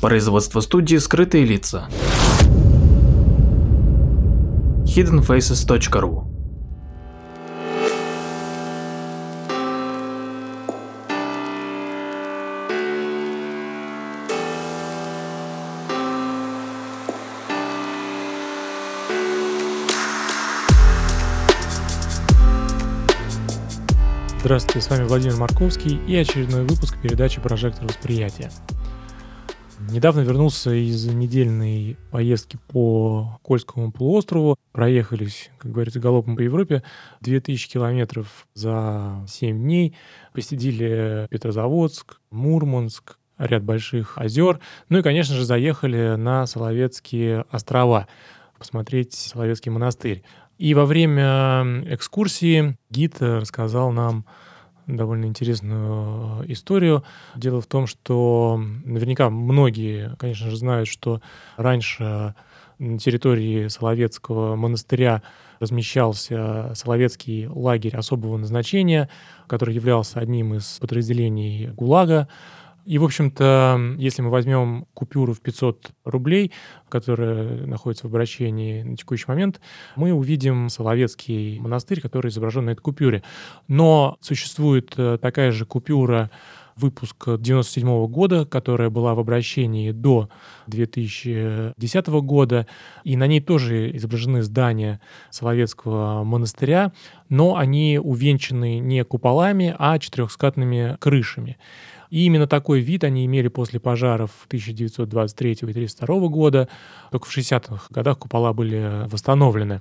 Производство студии «Скрытые лица». hiddenfaces.ru Здравствуйте, с вами Владимир Марковский и очередной выпуск передачи «Прожектор восприятия». Недавно вернулся из недельной поездки по Кольскому полуострову. Проехались, как говорится, галопом по Европе. 2000 километров за 7 дней. Посетили Петрозаводск, Мурманск, ряд больших озер. Ну и, конечно же, заехали на Соловецкие острова посмотреть Соловецкий монастырь. И во время экскурсии гид рассказал нам довольно интересную э, историю. Дело в том, что наверняка многие, конечно же, знают, что раньше на территории Соловецкого монастыря размещался Соловецкий лагерь особого назначения, который являлся одним из подразделений ГУЛАГа. И, в общем-то, если мы возьмем купюру в 500 рублей, которая находится в обращении на текущий момент, мы увидим Соловецкий монастырь, который изображен на этой купюре. Но существует э, такая же купюра выпуск 97 года, которая была в обращении до 2010 года, и на ней тоже изображены здания Соловецкого монастыря, но они увенчаны не куполами, а четырехскатными крышами. И именно такой вид они имели после пожаров 1923 и 1932 года. Только в 60-х годах купола были восстановлены.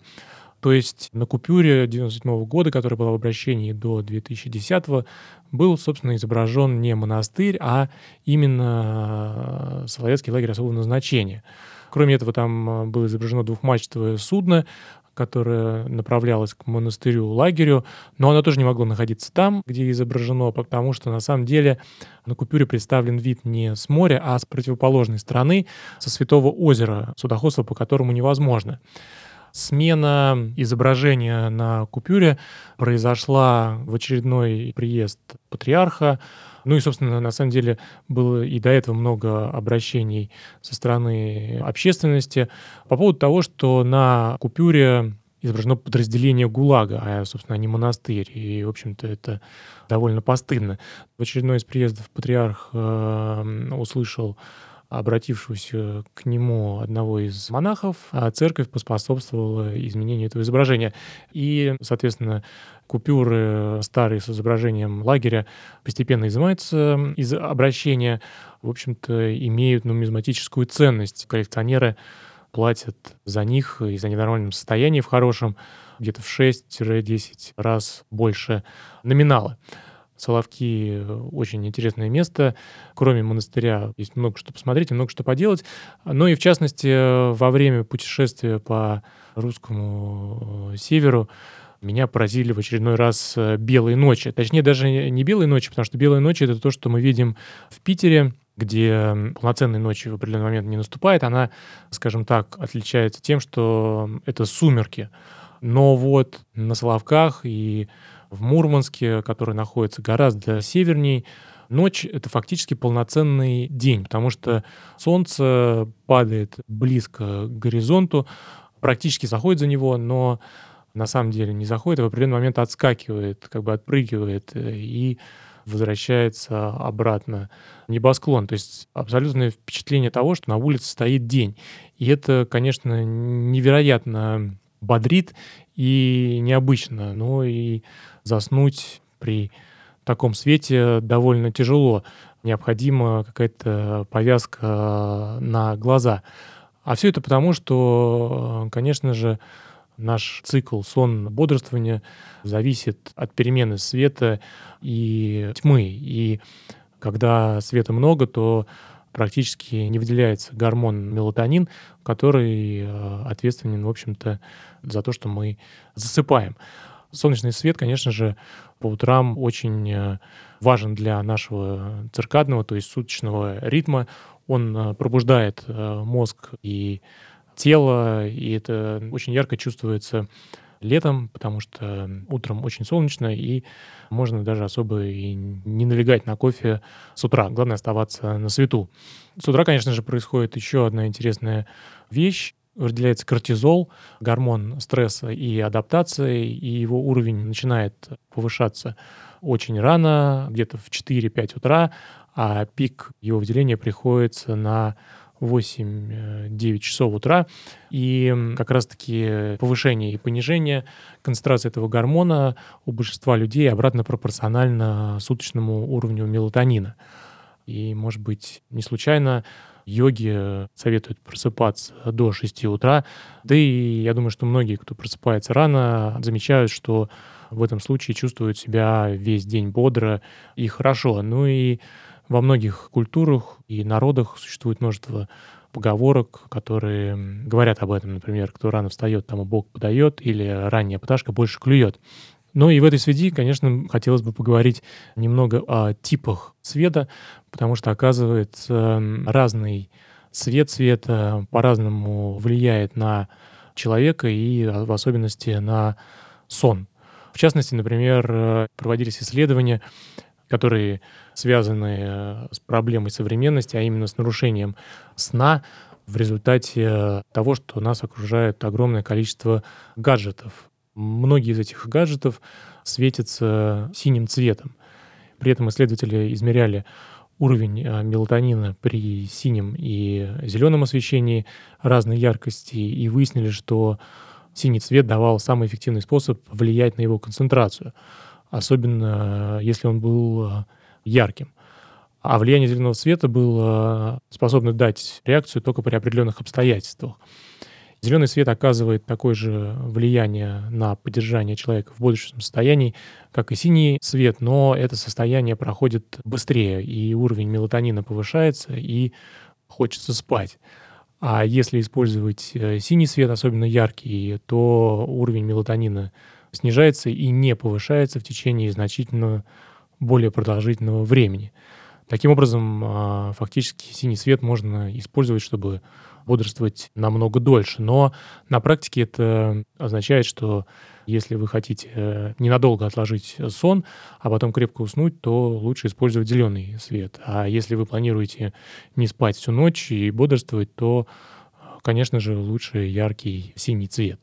То есть на купюре 1997 года, которая была в обращении до 2010 был, собственно, изображен не монастырь, а именно Соловецкий лагерь особого назначения. Кроме этого, там было изображено двухмачтовое судно, которая направлялась к монастырю, лагерю, но она тоже не могла находиться там, где изображено, потому что на самом деле на купюре представлен вид не с моря, а с противоположной стороны, со Святого озера, судоходство по которому невозможно. Смена изображения на купюре произошла в очередной приезд патриарха, ну и, собственно, на самом деле было и до этого много обращений со стороны общественности по поводу того, что на купюре изображено подразделение ГУЛАГа, а, собственно, не монастырь. И, в общем-то, это довольно постыдно. В очередной из приездов патриарх э, услышал обратившегося к нему одного из монахов, а церковь поспособствовала изменению этого изображения. И, соответственно, купюры старые с изображением лагеря постепенно изымаются из обращения, в общем-то, имеют нумизматическую ценность. Коллекционеры платят за них и за ненормальном состоянии в хорошем где-то в 6-10 раз больше номинала. Соловки — очень интересное место. Кроме монастыря есть много что посмотреть и много что поделать. Ну и, в частности, во время путешествия по русскому э, северу меня поразили в очередной раз э, белые ночи. Точнее, даже не белые ночи, потому что белые ночи — это то, что мы видим в Питере, где полноценной ночи в определенный момент не наступает. Она, скажем так, отличается тем, что это сумерки. Но вот на Соловках и в Мурманске, который находится гораздо северней, ночь — это фактически полноценный день, потому что солнце падает близко к горизонту, практически заходит за него, но на самом деле не заходит, а в определенный момент отскакивает, как бы отпрыгивает э, и возвращается обратно небосклон. То есть абсолютное впечатление того, что на улице стоит день. И это, конечно, невероятно бодрит и необычно. Но и заснуть при таком свете довольно тяжело. Необходима какая-то повязка на глаза. А все это потому, что, конечно же, наш цикл сон-бодрствования зависит от перемены света и тьмы. И когда света много, то практически не выделяется гормон мелатонин, который э, ответственен, в общем-то, за то, что мы засыпаем. Солнечный свет, конечно же, по утрам очень э, важен для нашего циркадного, то есть суточного ритма. Он э, пробуждает мозг и тело, и это очень ярко чувствуется летом, потому что утром очень солнечно, и можно даже особо и не налегать на кофе с утра. Главное оставаться на свету. С утра, конечно же, происходит еще одна интересная вещь. Выделяется кортизол, гормон стресса и адаптации, и его уровень начинает повышаться очень рано, где-то в 4-5 утра, а пик его выделения приходится на 8-9 часов утра. И как раз-таки повышение и понижение концентрации этого гормона у большинства людей обратно пропорционально суточному уровню мелатонина. И, может быть, не случайно йоги советуют просыпаться до 6 утра. Да и я думаю, что многие, кто просыпается рано, замечают, что в этом случае чувствуют себя весь день бодро и хорошо. Ну и во многих культурах и народах существует множество поговорок, которые говорят об этом. Например, кто рано встает, тому Бог подает, или ранняя пташка больше клюет. Но и в этой связи, конечно, хотелось бы поговорить немного о типах света, потому что, оказывается, разный цвет света по-разному влияет на человека и в особенности на сон. В частности, например, проводились исследования, которые связаны э, с проблемой современности, а именно с нарушением сна в результате того, что нас окружает огромное количество гаджетов. Многие из этих гаджетов светятся синим цветом. При этом исследователи измеряли уровень э, мелатонина при синем и зеленом освещении разной яркости и выяснили, что синий цвет давал самый эффективный способ влиять на его концентрацию, особенно э, если он был ярким. А влияние зеленого цвета было способно дать реакцию только при определенных обстоятельствах. Зеленый свет оказывает такое же влияние на поддержание человека в бодрствующем состоянии, как и синий свет, но это состояние проходит быстрее, и уровень мелатонина повышается, и хочется спать. А если использовать э, синий свет, особенно яркий, то уровень мелатонина снижается и не повышается в течение значительно более продолжительного времени. Таким образом, а, фактически синий свет можно использовать, чтобы бодрствовать намного дольше. Но на практике это означает, что если вы хотите э, ненадолго отложить сон, а потом крепко уснуть, то лучше использовать зеленый свет. А если вы планируете не спать всю ночь и бодрствовать, то, конечно же, лучше яркий синий цвет.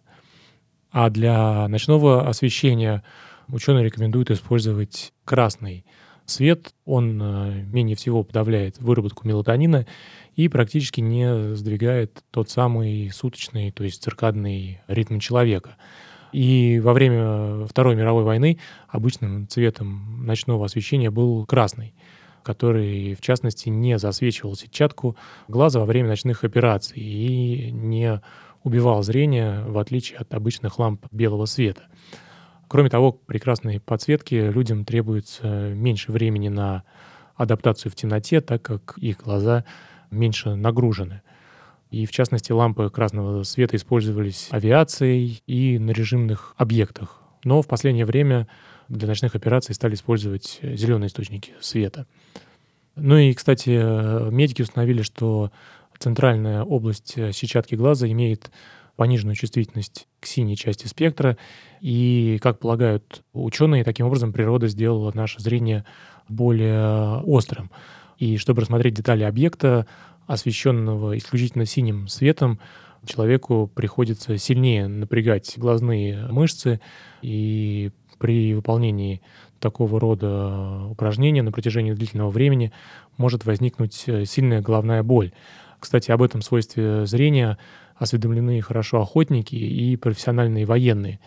А для ночного освещения ученые рекомендуют использовать красный свет. Он э, менее всего подавляет выработку мелатонина и практически не сдвигает тот самый суточный, то есть циркадный ритм человека. И во время Второй мировой войны обычным цветом ночного освещения был красный который, в частности, не засвечивал сетчатку глаза во время ночных операций и не убивал зрение, в отличие от обычных ламп белого света. Кроме того, прекрасной подсветки людям требуется меньше времени на адаптацию в темноте, так как их глаза меньше нагружены. И в частности, лампы красного света использовались авиацией и на режимных объектах. Но в последнее время для ночных операций стали использовать зеленые источники света. Ну и, кстати, медики установили, что центральная область сетчатки глаза имеет пониженную чувствительность к синей части спектра. И, как полагают ученые, таким образом природа сделала наше зрение более острым. И чтобы рассмотреть детали объекта, освещенного исключительно синим светом, человеку приходится сильнее напрягать глазные мышцы, и при выполнении такого рода упражнения на протяжении длительного времени может возникнуть сильная головная боль. Кстати, об этом свойстве зрения осведомлены хорошо охотники и профессиональные военные.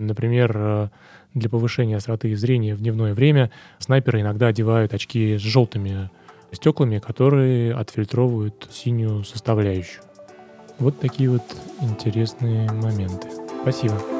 Например, э, для повышения остроты зрения в дневное время снайперы иногда одевают очки с желтыми стеклами, которые отфильтровывают синюю составляющую. Вот такие вот интересные моменты. Спасибо.